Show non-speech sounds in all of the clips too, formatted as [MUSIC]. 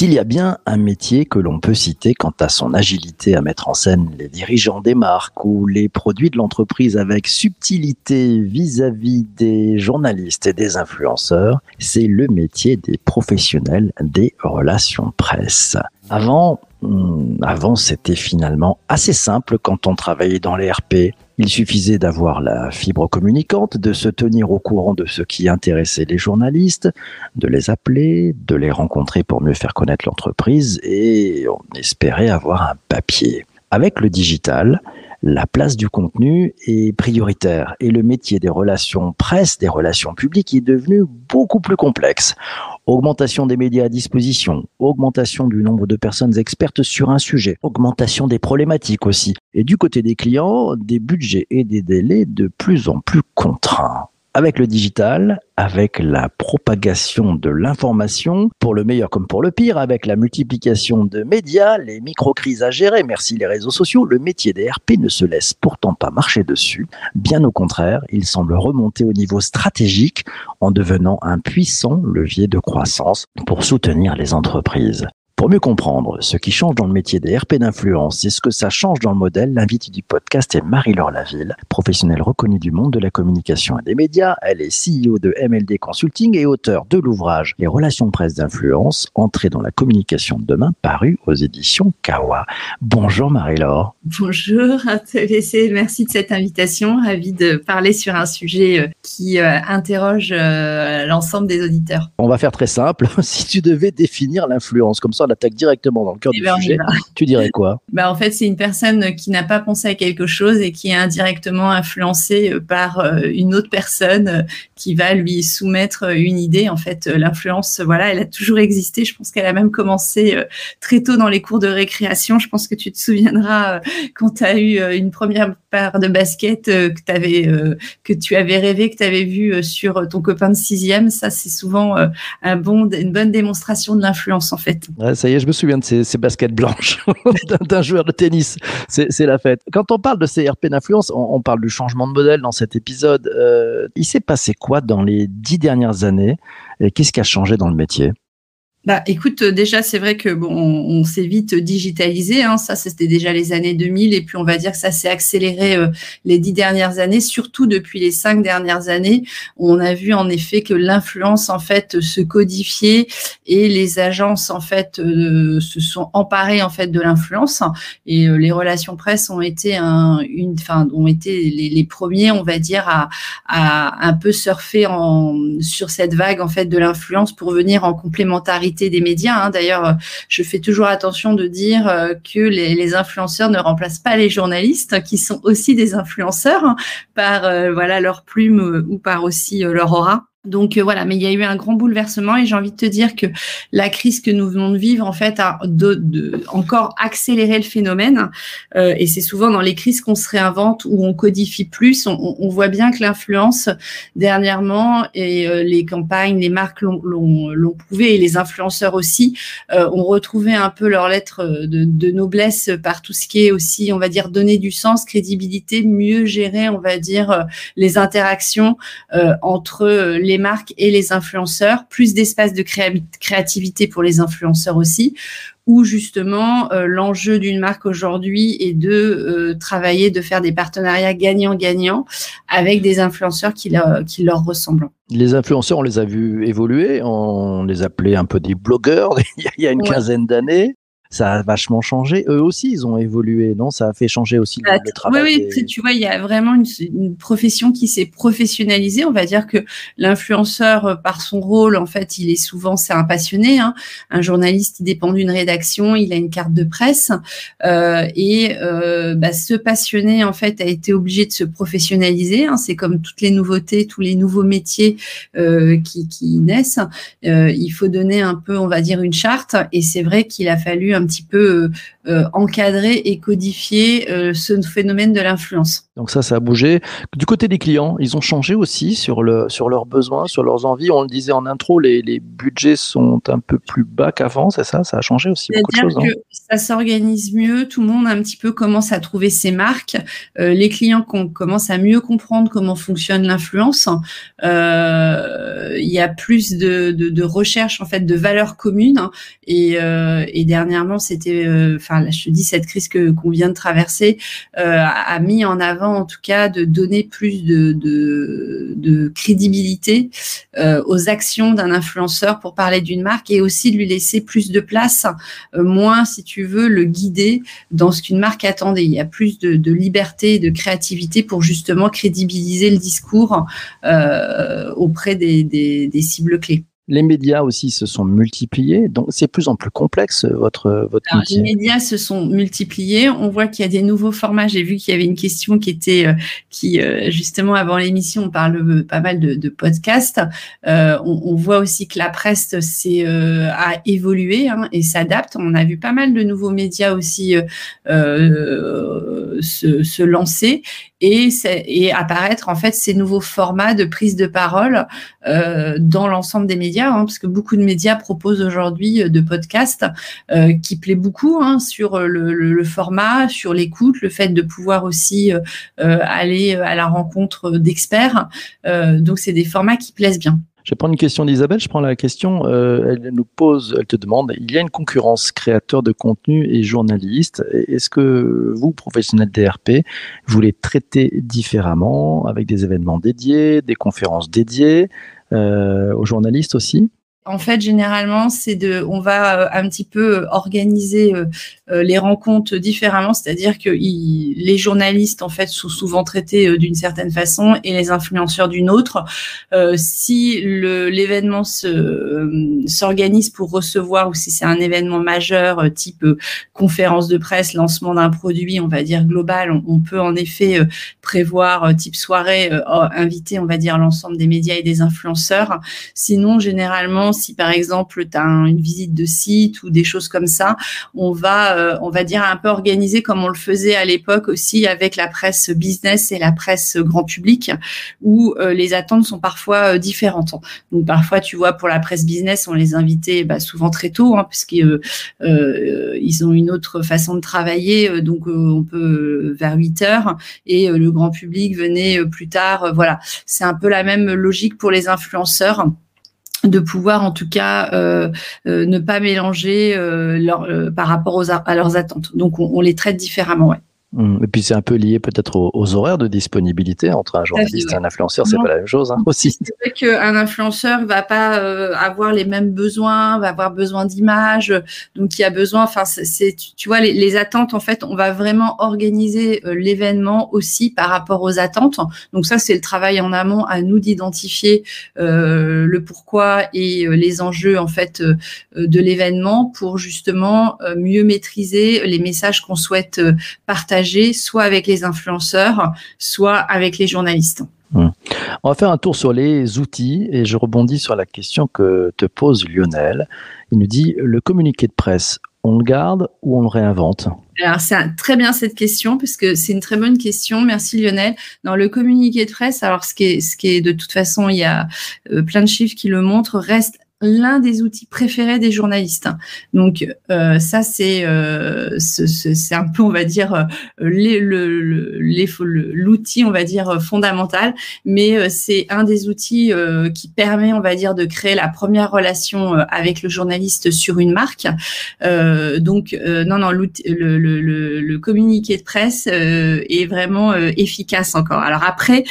S'il y a bien un métier que l'on peut citer quant à son agilité à mettre en scène les dirigeants des marques ou les produits de l'entreprise avec subtilité vis-à-vis des journalistes et des influenceurs, c'est le métier des professionnels des relations presse. Avant, hmm, avant c'était finalement assez simple quand on travaillait dans les RP. Il suffisait d'avoir la fibre communicante, de se tenir au courant de ce qui intéressait les journalistes, de les appeler, de les rencontrer pour mieux faire connaître l'entreprise et on espérait avoir un papier. Avec le digital, la place du contenu est prioritaire et le métier des relations presse, des relations publiques est devenu beaucoup plus complexe. Augmentation des médias à disposition, augmentation du nombre de personnes expertes sur un sujet, augmentation des problématiques aussi. Et du côté des clients, des budgets et des délais de plus en plus contraints avec le digital, avec la propagation de l'information, pour le meilleur comme pour le pire, avec la multiplication de médias, les micro-crises à gérer, merci les réseaux sociaux, le métier des RP ne se laisse pourtant pas marcher dessus. Bien au contraire, il semble remonter au niveau stratégique en devenant un puissant levier de croissance pour soutenir les entreprises. Pour mieux comprendre ce qui change dans le métier des RP d'influence et ce que ça change dans le modèle, l'invité du podcast est Marie-Laure Laville, professionnelle reconnue du monde de la communication et des médias. Elle est CEO de MLD Consulting et auteur de l'ouvrage Les relations presse d'influence, entrée dans la communication de demain, paru aux éditions Kawa. Bonjour Marie-Laure. Bonjour [LAUGHS] merci de cette invitation. Ravi de parler sur un sujet euh, qui euh, interroge euh, l'ensemble des auditeurs. On va faire très simple. [LAUGHS] si tu devais définir l'influence comme ça, attaque directement dans le cœur eh du ben, sujet, tu dirais quoi? Bah, En fait, c'est une personne qui n'a pas pensé à quelque chose et qui est indirectement influencée euh, par euh, une autre personne euh, qui va lui soumettre une idée. En fait, l'influence, voilà, elle a toujours existé. Je pense qu'elle a même commencé très tôt dans les cours de récréation. Je pense que tu te souviendras quand tu as eu une première paire de que, avais, que tu avais rêvé, que tu avais vu sur ton copain de sixième. Ça, c'est souvent un bon, une bonne démonstration de l'influence, en fait ça y est, je me souviens de ces, baskets blanches [LAUGHS] d'un joueur de tennis. C'est la fête. Quand on parle de ces RP d'influence, on, parle du changement de modèle dans cet épisode. Euh, il s'est passé quoi dans les dix dernières années et qu'est-ce qui a changé dans le métier? Bah, écoute, euh, déjà, c'est vrai que bon, on, s'est vite digitalisé. Hein, ça, c'était déjà les années 2000, et puis on va dire que ça s'est accéléré euh, les dix dernières années, surtout depuis les cinq dernières années. On a vu en effet que l'influence en fait se codifiait et les agences en fait euh, se sont emparées en fait de l'influence. Et les relations presse ont été un, une, enfin, ont été les, premiers, on va dire, à, un peu surfer sur cette vague en fait de l'influence pour venir en complémentarité des médias. Hein. D'ailleurs, je fais toujours attention de dire euh, que les, influenceurs ne remplacent pas les journalistes, qui sont aussi des influenceurs hein, par euh, voilà leur plume euh, ou par aussi leur aura. Donc euh, voilà, mais il y a eu un grand bouleversement et j'ai envie de te dire que la crise que nous venons de vivre en fait a encore accéléré le phénomène euh, et c'est souvent dans les crises qu'on se réinvente où on codifie plus. On, voit bien que l'influence dernièrement et euh, les campagnes, les marques l'ont prouvé et les influenceurs aussi ont retrouvé un peu leur lettre de, de, noblesse par tout ce qui est aussi, on va dire, donner du sens, crédibilité, mieux gérer, on va dire, les interactions entre les les marques et les influenceurs, plus d'espace de créativité pour les influenceurs aussi, où justement euh, l'enjeu d'une marque aujourd'hui est de euh, travailler, de faire des partenariats gagnant-gagnant avec des influenceurs qui, qui leur ressemblent. Les influenceurs, on les a vus évoluer, on les appelait un peu des blogueurs [LAUGHS] il y a une quinzaine d'années ça a vachement changé. Eux aussi, ils ont évolué, non? Ça a fait changer aussi le, bah, travail. Oui, oui, tu vois, il y a vraiment une, profession qui s'est professionnalisée. On va dire que l'influenceur, euh, par son rôle, en fait, il est souvent, c'est un passionné. Hein. Un journaliste, il dépend d'une rédaction, il a une carte de presse. Euh, et euh, bah, ce passionné, en fait, a été obligé de se professionnaliser. Hein. C'est comme toutes les nouveautés, tous les nouveaux métiers euh, qui, qui, naissent. Il faut donner un peu, on va dire, une charte. Et c'est vrai qu'il a fallu un petit peu encadrer et codifier ce phénomène de l'influence. Donc ça, ça a bougé. Du côté des clients, ils ont changé aussi sur, le, sur leurs besoins, sur leurs envies. On le disait en intro, les, les budgets sont un peu plus bas qu'avant, c'est ça? Ça a changé aussi beaucoup de choses. Hein? Ça s'organise mieux, tout le monde un petit peu commence à trouver ses marques. Euh, les clients commencent à mieux comprendre comment fonctionne l'influence. Euh, il y a plus de, de, de, recherche en fait de valeurs communes. Et, euh, et dernièrement, c'était, euh, enfin, je te dis cette crise que qu'on vient de traverser euh, a mis en avant en tout cas de donner plus de, crédibilité euh, aux actions d'un influenceur pour parler d'une marque et aussi lui laisser plus de place, moins si tu veux le guider dans ce qu'une marque attendait. Il y a plus de, liberté et de créativité pour justement crédibiliser le discours auprès des cibles clés. Les médias aussi se sont multipliés, donc c'est plus en plus complexe votre votre Alors, Les médias se sont multipliés. On voit qu'il y a des nouveaux formats. J'ai vu qu'il y avait une question qui était euh, qui euh, justement avant l'émission, on parle pas mal de, de podcasts. Euh, on, on, voit aussi que la presse c'est a évolué hein, et s'adapte. On a vu pas mal de nouveaux médias aussi se, se lancer et, et apparaître en fait ces nouveaux formats de prise de parole euh, dans l'ensemble des médias, hein, parce que beaucoup de médias proposent aujourd'hui euh, de podcasts euh, qui plaît beaucoup hein, sur le, le, format, sur l'écoute, le fait de pouvoir aussi euh, euh aller à la rencontre d'experts. donc c'est des formats qui plaisent bien. Je vais prendre une question d'Isabelle. Je prends la question. Euh, elle nous pose, elle te demande il y a une concurrence créateur de contenu et journaliste. Est-ce que vous, professionnels DRP, vous les traitez différemment avec des événements dédiés, des conférences dédiées? euh, aux journalistes aussi en fait, généralement, c'est de, on va euh, un petit peu organiser euh, les rencontres différemment, c'est-à-dire que les journalistes en fait sont souvent traités euh, d'une certaine façon et les influenceurs d'une autre. Euh, si l'événement s'organise pour recevoir ou si c'est un événement majeur type conférence de presse, lancement d'un produit, on va dire global, on, on peut en effet prévoir type soirée, inviter, on va dire l'ensemble des médias et des influenceurs. Sinon, généralement, si par exemple tu as une visite de site ou des choses comme ça, on va euh, on va dire, un peu organisé comme on le faisait à l'époque aussi avec la presse business et la presse grand public, où euh, les attentes sont parfois euh, différentes. Donc parfois, tu vois, pour la presse business, on les invitait bah, souvent très tôt, hein, parce qu'ils ils ont une autre façon de travailler, donc on peut vers 8 heures, et le grand public venait plus tard. voilà, c'est un peu la même logique pour les influenceurs de pouvoir en tout cas euh, euh, ne pas mélanger euh, leur, par rapport aux, à leurs attentes. Donc on, on les traite différemment. Ouais. Mmh. Et puis c'est un peu lié peut-être aux, aux, horaires de disponibilité entre un journaliste et un influenceur, c'est pas la même chose hein, aussi. C'est vrai qu'un influenceur va pas euh, avoir les mêmes besoins, va avoir besoin d'images, donc il y a besoin. Enfin, c'est tu vois les, les, attentes en fait, on va vraiment organiser euh, l'événement aussi par rapport aux attentes. Donc ça c'est le travail en amont à nous d'identifier euh, le pourquoi et les enjeux en fait de l'événement pour justement mieux maîtriser les messages qu'on souhaite partager soit avec les influenceurs, soit avec les journalistes. Hum. On va faire un tour sur les outils et je rebondis sur la question que te pose Lionel. Il nous dit le communiqué de presse, on le garde ou on le réinvente? Alors, c'est très bien cette question, parce que c'est une très bonne question. Merci Lionel. Dans le communiqué de presse, alors ce qui est, ce qui est de toute façon, il y a euh, plein de chiffres qui le montrent, reste l'un des outils préférés des journalistes. Donc euh, ça c'est euh, c'est un peu on va dire euh, l'outil on va dire fondamental, mais euh, c'est un des outils euh, qui permet on va dire de créer la première relation avec le journaliste sur une marque. donc non non le, le, le, communiqué de presse est vraiment efficace encore. Alors après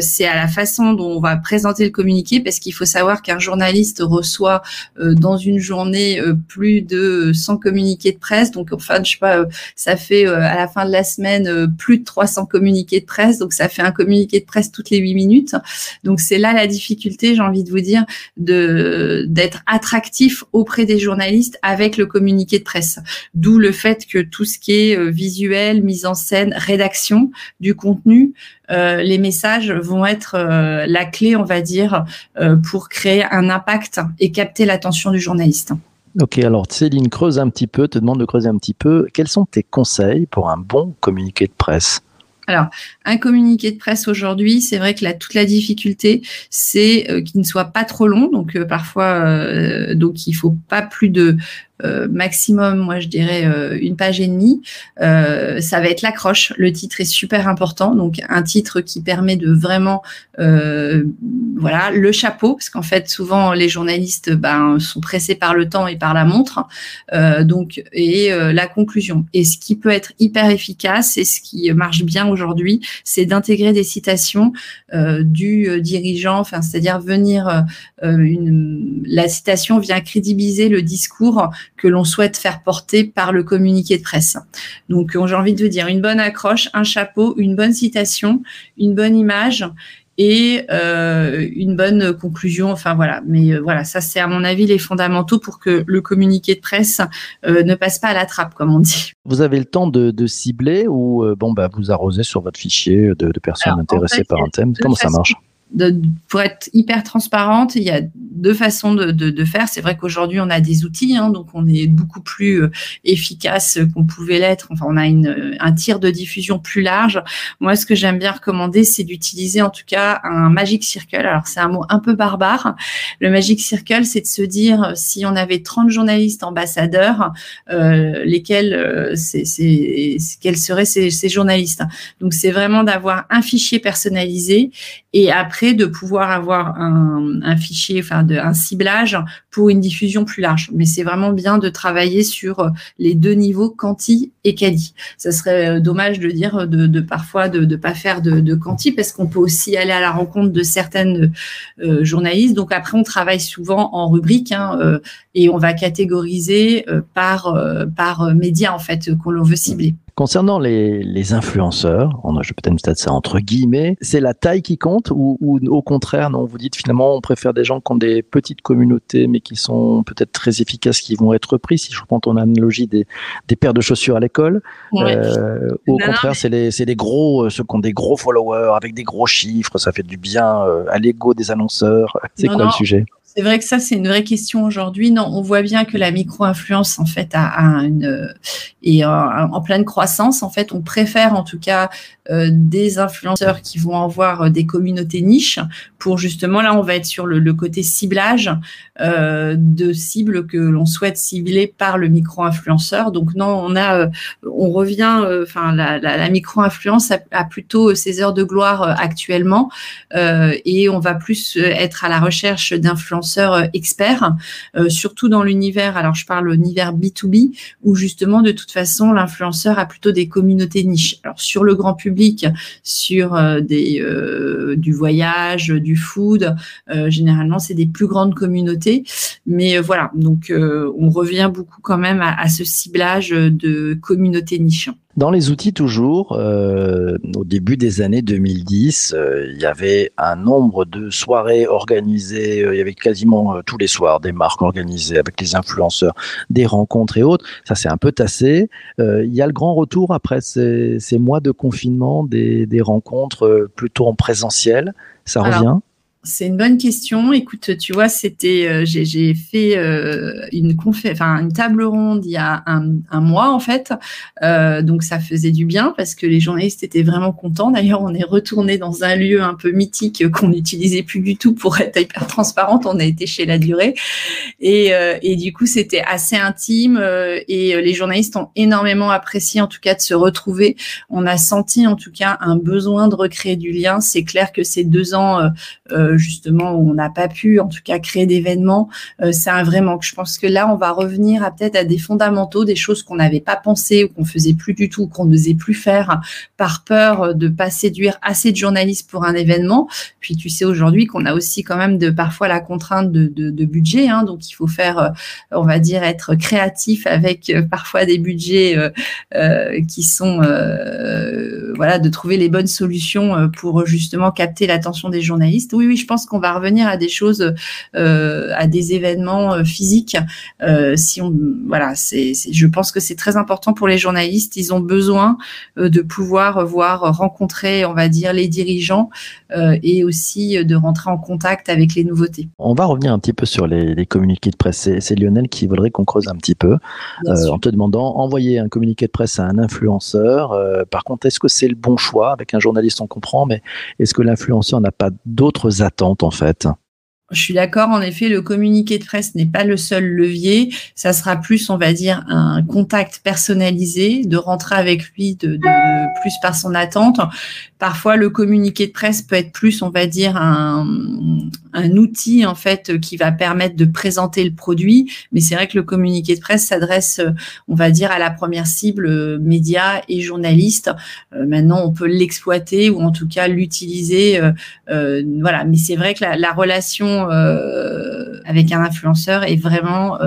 c'est à la façon dont on va présenter le communiqué parce qu'il faut savoir qu'un journaliste soit euh, dans une journée euh, plus de 100 communiqués de presse. Donc, enfin, je sais pas, euh, ça fait à la fin de la semaine plus de 300 communiqués de presse. Donc, ça fait un communiqué de presse toutes les 8 minutes. Donc, c'est là la difficulté, j'ai envie de vous dire, de d'être attractif auprès des journalistes avec le communiqué de presse. D'où le fait que tout ce qui est visuel, mise en scène, rédaction du contenu, les messages vont être euh, la clé, on va dire, euh, pour créer un impact et capter l'attention du journaliste. Ok, alors Céline creuse un petit peu, te demande de creuser un petit peu. Quels sont tes conseils pour un bon communiqué de presse? Alors, un communiqué de presse aujourd'hui, c'est vrai que la, toute la difficulté, c'est euh, qu'il ne soit pas trop long. Donc, euh, parfois, euh, donc il faut pas plus de euh, maximum, moi je dirais euh, une page et demie. Euh, ça va être l'accroche. Le titre est super important, donc un titre qui permet de vraiment, voilà, le chapeau, parce qu'en fait souvent les journalistes ben, sont pressés par le temps et par la montre, donc et la conclusion. Et ce qui peut être hyper efficace et ce qui marche bien aujourd'hui, c'est d'intégrer des citations du dirigeant, enfin c'est-à-dire venir une, la citation vient crédibiliser le discours que l'on souhaite faire porter par le communiqué de presse. Donc, j'ai envie de vous dire une bonne accroche, un chapeau, une bonne citation, une bonne image et euh, une bonne conclusion. Enfin voilà, mais euh, voilà, ça c'est à mon avis les fondamentaux pour que le communiqué de presse euh, ne passe pas à la trappe, comme on dit. Vous avez le temps de, cibler ou bon bah vous arrosez sur votre fichier de, personnes intéressées par un thème. Comment ça marche? Pour être hyper transparente, il y a deux façons de, de, de faire. C'est vrai qu'aujourd'hui, on a des outils, hein, donc on est beaucoup plus euh, efficace qu'on pouvait l'être. Enfin, on a une, un tir de diffusion plus large. Moi, ce que j'aime bien recommander, c'est d'utiliser en tout cas un Magic Circle. Alors, c'est un mot un peu barbare. Le Magic Circle, c'est de se dire si on avait 30 journalistes ambassadeurs, euh, lesquels, euh, quels seraient ces, ces journalistes? Donc, c'est vraiment d'avoir un fichier personnalisé et après de pouvoir avoir un, fichier, enfin de, un ciblage pour une diffusion plus large. Mais c'est vraiment bien de travailler sur les deux niveaux quanti et quali. Ça serait euh, dommage de dire de, de parfois de ne pas faire de, de quanti parce qu'on peut aussi aller à la rencontre de certaines euh, journalistes. Donc après on travaille souvent en rubrique hein, euh, et on va catégoriser euh, par par média en fait qu'on veut cibler. Concernant les, les influenceurs, on a, je peut-être mettre ça entre guillemets, c'est la taille qui compte ou, ou, au contraire, non, vous dites finalement on préfère des gens qui ont des petites communautés mais qui sont peut-être très efficaces, qui vont être pris, si je reprends ton analogie des, des paires de chaussures à l'école. Euh, au contraire, c'est les, les, gros, euh, ceux qui ont des gros followers avec des gros chiffres, ça fait du bien euh, à l'ego des annonceurs. C'est quoi le sujet? C'est vrai que ça, c'est une vraie question aujourd'hui. Non, on voit bien que la micro-influence, en fait, a, une, est en, pleine croissance. En fait, on préfère, en tout cas, euh, des influenceurs qui vont avoir euh, des communautés niches pour justement, là, on va être sur le, côté ciblage euh, de cibles que l'on souhaite cibler par le micro-influenceur. Donc, non, on a, euh, on revient, enfin, la, micro-influence a, plutôt ses heures de gloire actuellement et on va plus être à la recherche d'influenceurs euh, experts, euh, surtout dans l'univers, alors je parle l'univers B2B, où justement de toute façon l'influenceur a plutôt des communautés niches. Alors sur le grand public, sur euh, des, du voyage, du food, généralement c'est des plus grandes communautés, mais voilà, donc on revient beaucoup quand même à ce ciblage de communautés niches. Dans les outils toujours, euh, au début des années 2010, euh, il y avait un nombre de soirées organisées, euh, il y avait quasiment tous les soirs des marques organisées avec les influenceurs, des rencontres et autres. Ça c'est un peu tassé. il y a le grand retour après ces, ces mois de confinement, des, des rencontres plutôt en présentiel. Ça revient? C'est une bonne question. Écoute, tu vois, c'était, euh, j'ai fait euh, une enfin une table ronde il y a un, mois en fait, euh, donc ça faisait du bien parce que les journalistes étaient vraiment contents. D'ailleurs, on est retourné dans un lieu un peu mythique qu'on n'utilisait plus du tout pour être hyper transparente. On a été chez La Durée et, euh, du coup c'était assez intime et les journalistes ont énormément apprécié en tout cas de se retrouver. On a senti en tout cas un besoin de recréer du lien. C'est clair que ces deux ans justement où on n'a pas pu en tout cas créer d'événements, euh, c'est un vrai manque. Je pense que là, on va revenir à peut-être à des fondamentaux, des choses qu'on n'avait pas pensé ou qu'on faisait plus du tout, qu'on n'osait plus faire par peur de pas séduire assez de journalistes pour un événement. Puis tu sais aujourd'hui qu'on a aussi quand même de parfois la contrainte de, budget, hein, donc il faut faire, euh, on va dire, être créatif avec parfois des budgets qui sont, voilà, de trouver les bonnes solutions pour justement capter l'attention des journalistes. Oui, je pense qu'on va revenir à des choses, à des événements physiques. si on, voilà, c'est, je pense que c'est très important pour les journalistes. Ils ont besoin de pouvoir voir, rencontrer, on va dire, les dirigeants et aussi de rentrer en contact avec les nouveautés. On va revenir un petit peu sur les, les communiqués de presse. C'est Lionel qui voudrait qu'on creuse un petit peu en te demandant envoyer un communiqué de presse à un influenceur. par contre, est-ce que c'est le bon choix? Avec un journaliste, on comprend, mais est-ce que l'influenceur n'a pas d'autres attentes en fait je suis d'accord, en effet, le communiqué de presse n'est pas le seul levier. Ça sera plus, on va dire, un contact personnalisé, de rentrer avec lui de, plus par son attente. Parfois, le communiqué de presse peut être plus, on va dire, un, outil en fait qui va permettre de présenter le produit. Mais c'est vrai que le communiqué de presse s'adresse, on va dire, à la première cible euh, médias et journalistes. Euh, maintenant, on peut l'exploiter ou en tout cas l'utiliser. Euh, voilà. Mais c'est vrai que la relation avec un influenceur est vraiment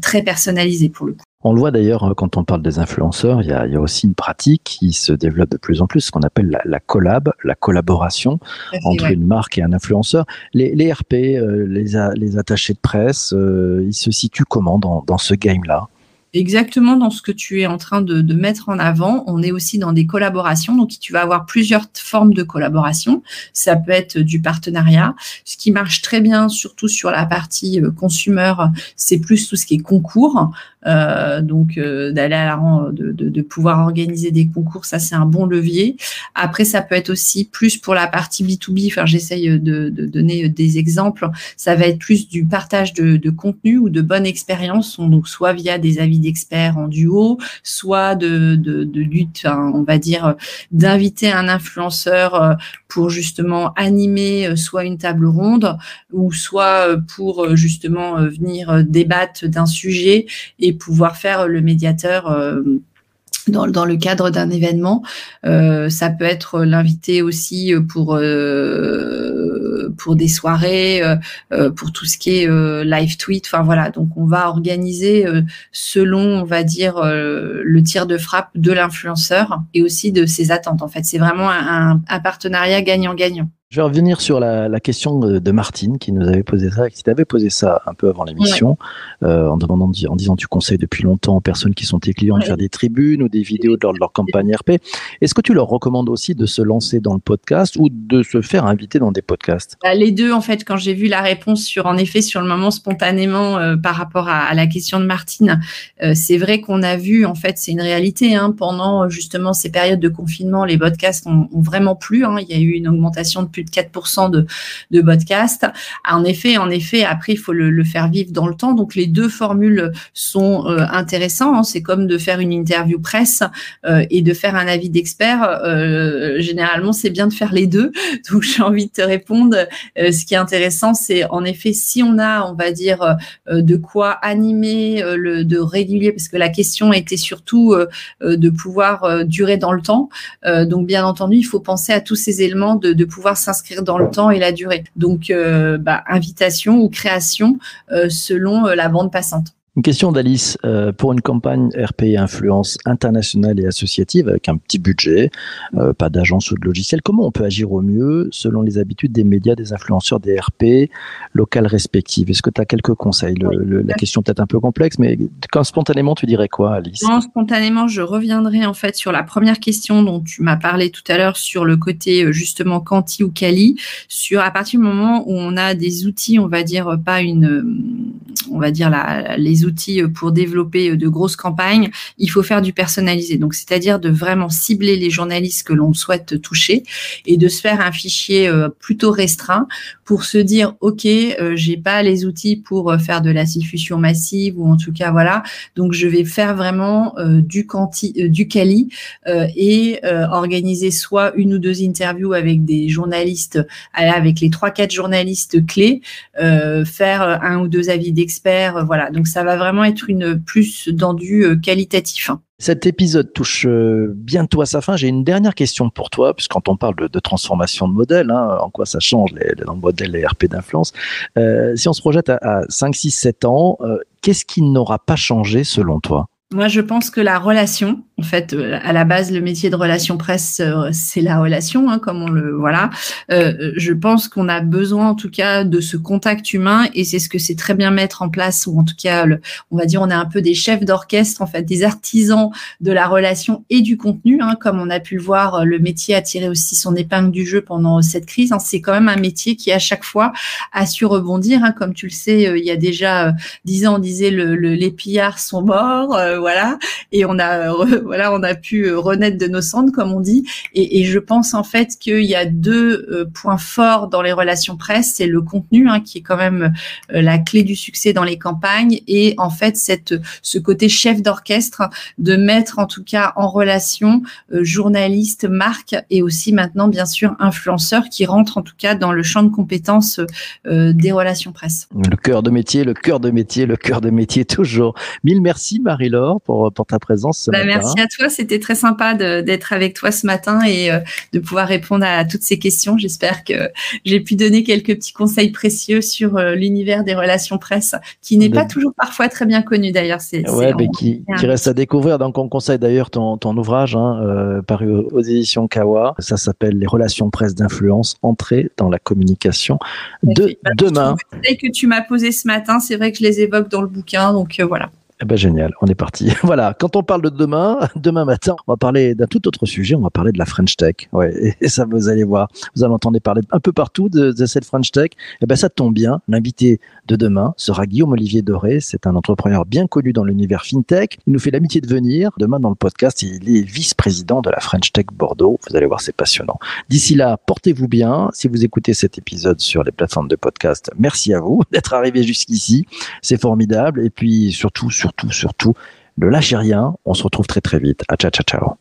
très personnalisée pour le coup. On le voit d'ailleurs euh, quand on parle des influenceurs, il y, a, aussi une pratique qui se développe de plus en plus, ce qu'on appelle la, collab, la collaboration entre une marque et un influenceur. Les, RP, euh, les, attachés de presse, euh, ils se situent comment dans ce game-là? Exactement dans ce que tu es en train de, mettre en avant. On est aussi dans des collaborations, donc tu vas avoir plusieurs formes de collaboration. Ça peut être du partenariat. Ce qui marche très bien, surtout sur la partie euh, consumer, c'est plus tout ce qui est concours. Euh, donc euh, d'aller à la de, de, de, pouvoir organiser des concours, ça c'est un bon levier. Après, ça peut être aussi plus pour la partie B2B. Enfin, j'essaye de, de, donner des exemples. Ça va être plus du partage de, de contenu ou de bonne expérience, donc soit via des avis d'experts en duo, soit de, de, de lutte, on va dire, d'inviter un influenceur euh, pour justement animer euh, soit une table ronde ou soit euh, pour justement venir débattre d'un sujet et pouvoir faire le médiateur dans, dans, le cadre d'un événement. Euh, ça peut être l'invité aussi pour euh, pour des soirées, euh, pour tout ce qui est live tweet. Enfin voilà, donc on va organiser selon, on va dire, le tir de frappe de l'influenceur et aussi de ses attentes. En fait, c'est vraiment un, un partenariat gagnant-gagnant. Je vais revenir sur la, question de Martine qui nous avait posé ça, qui t'avait posé ça un peu avant l'émission, euh, en demandant, en disant tu conseilles depuis longtemps aux personnes qui sont tes clients de faire des tribunes ou des vidéos lors de leur campagne RP. Est-ce que tu leur recommandes aussi de se lancer dans le podcast ou de se faire inviter dans des podcasts? Bah, Les deux, en fait, quand j'ai vu la réponse sur, en effet, sur le moment spontanément euh, par rapport à, la question de Martine, euh, c'est vrai qu'on a vu, en fait, c'est une réalité, hein, pendant justement ces périodes de confinement, les podcasts ont, vraiment plu. Hein. il y a eu une augmentation de plus 4% de, de podcasts. En effet, en effet, après, il faut le, faire vivre dans le temps. Donc, les deux formules sont euh, intéressantes. Hein. C'est comme de faire une interview presse euh, et de faire un avis d'expert. Euh, généralement, c'est bien de faire les deux. [LAUGHS] Donc, j'ai envie de te répondre. ce qui est intéressant, c'est en effet, si on a, on va dire, de quoi animer, le, de régulier, parce que la question était surtout de pouvoir durer dans le temps. donc, bien entendu, il faut penser à tous ces éléments de, de pouvoir s'inscrire dans le temps et la durée. Donc, euh, bah, invitation ou création euh, selon euh, la bande passante. Une question d'Alice. Euh, pour une campagne RP influence internationale et associative avec un petit budget, euh, pas d'agence ou de logiciel, comment on peut agir au mieux selon les habitudes des médias, des influenceurs, des RP locales respectives? Est-ce que tu as quelques conseils? La question peut-être un peu complexe, mais quand spontanément, tu dirais quoi, Alice? Non, Spontanément, je reviendrai en fait sur la première question dont tu m'as parlé tout à l'heure sur le côté euh, justement quanti ou quali, sur à partir du moment où on a des outils, on va dire pas une, on va dire la, les outils euh, pour développer euh, de grosses campagnes, il faut faire du personnalisé. Donc, c'est-à-dire de vraiment cibler les journalistes que l'on souhaite toucher et de se faire un fichier euh, plutôt restreint pour se dire, OK, j'ai pas les outils pour faire de la diffusion massive ou en tout cas, voilà. Donc, je vais faire vraiment du quanti, du quali et organiser soit une ou deux interviews avec des journalistes, avec les trois, quatre journalistes clés, faire un ou deux avis d'experts, voilà. Donc, ça va vraiment être une plus dans du euh, qualitatif. Hein. Cet épisode touche euh, bientôt à sa fin. J'ai une dernière question pour toi, puisque quand on parle de, transformation de modèle, hein, en quoi ça change les, les, le modèle les RP d'influence. Euh, si on se projette à, 5, 6, 7 ans, qu'est-ce qui n'aura pas changé selon toi? Moi, je pense que la relation, en fait, euh, à la base, le métier de relation presse, euh, c'est la relation, hein, comme on le voilà. Euh, je pense qu'on a besoin, en tout cas, de ce contact humain, et c'est ce que c'est très bien mettre en place, ou en tout cas, le, on va dire, on est un peu des chefs d'orchestre, en fait, des artisans de la relation et du contenu, hein, comme on a pu le voir. Le métier a tiré aussi son épingle du jeu pendant cette crise. Hein. c'est quand même un métier qui, à chaque fois, a su rebondir. Hein. comme tu le sais, il y a déjà dix ans, on disait le, les pillards sont morts, voilà, et on a [LAUGHS] voilà, on a pu euh, renaître de nos cendres, comme on dit. Et, je pense en fait qu'il y a deux euh, points forts dans les relations presse, c'est le contenu hein, qui est quand même euh, la clé du succès dans les campagnes, et en fait cette ce côté chef d'orchestre de mettre en tout cas en relation journalistes, marques et aussi maintenant bien sûr influenceurs qui rentrent en tout cas dans le champ de compétences des relations presse. Le cœur de métier, le cœur de métier, le cœur de métier toujours. Mille merci Marie-Laure pour, pour ta présence ce bah, Merci à toi, c'était très sympa d'être avec toi ce matin et euh, de pouvoir répondre à toutes ces questions. J'espère que j'ai pu donner quelques petits conseils précieux sur euh, l'univers des relations presse, qui n'est pas toujours parfois très bien connu d'ailleurs. C'est ouais, mais qui, qui, reste à découvrir. Donc on conseille d'ailleurs ton, ton, ouvrage hein, euh, paru aux, éditions Kawa. Ça s'appelle Les relations presse d'influence, entrée dans la communication de bah, demain. Les que tu m'as posé ce matin, c'est vrai que je les évoque dans le bouquin, donc voilà. Eh ben génial, on est parti. [LAUGHS] voilà, quand on parle de demain, [LAUGHS] demain matin, on va parler d'un tout autre sujet, on va parler de la French Tech. Ouais, [LAUGHS] et ça vous allez voir, vous allez entendre parler un peu partout de, cette French Tech. Eh ben ça tombe bien, l'invité de demain sera Guillaume Olivier Doré, c'est un entrepreneur bien connu dans l'univers fintech. Il nous fait l'amitié de venir demain dans le podcast, il est vice-président de la French Tech Bordeaux. Vous allez voir, c'est passionnant. D'ici là, portez-vous bien. Si vous écoutez cet épisode sur les plateformes de podcast, merci à vous d'être arrivé jusqu'ici. C'est formidable et puis surtout surtout, surtout, ne lâchez rien. On se retrouve très très vite. À ciao, ciao, ciao.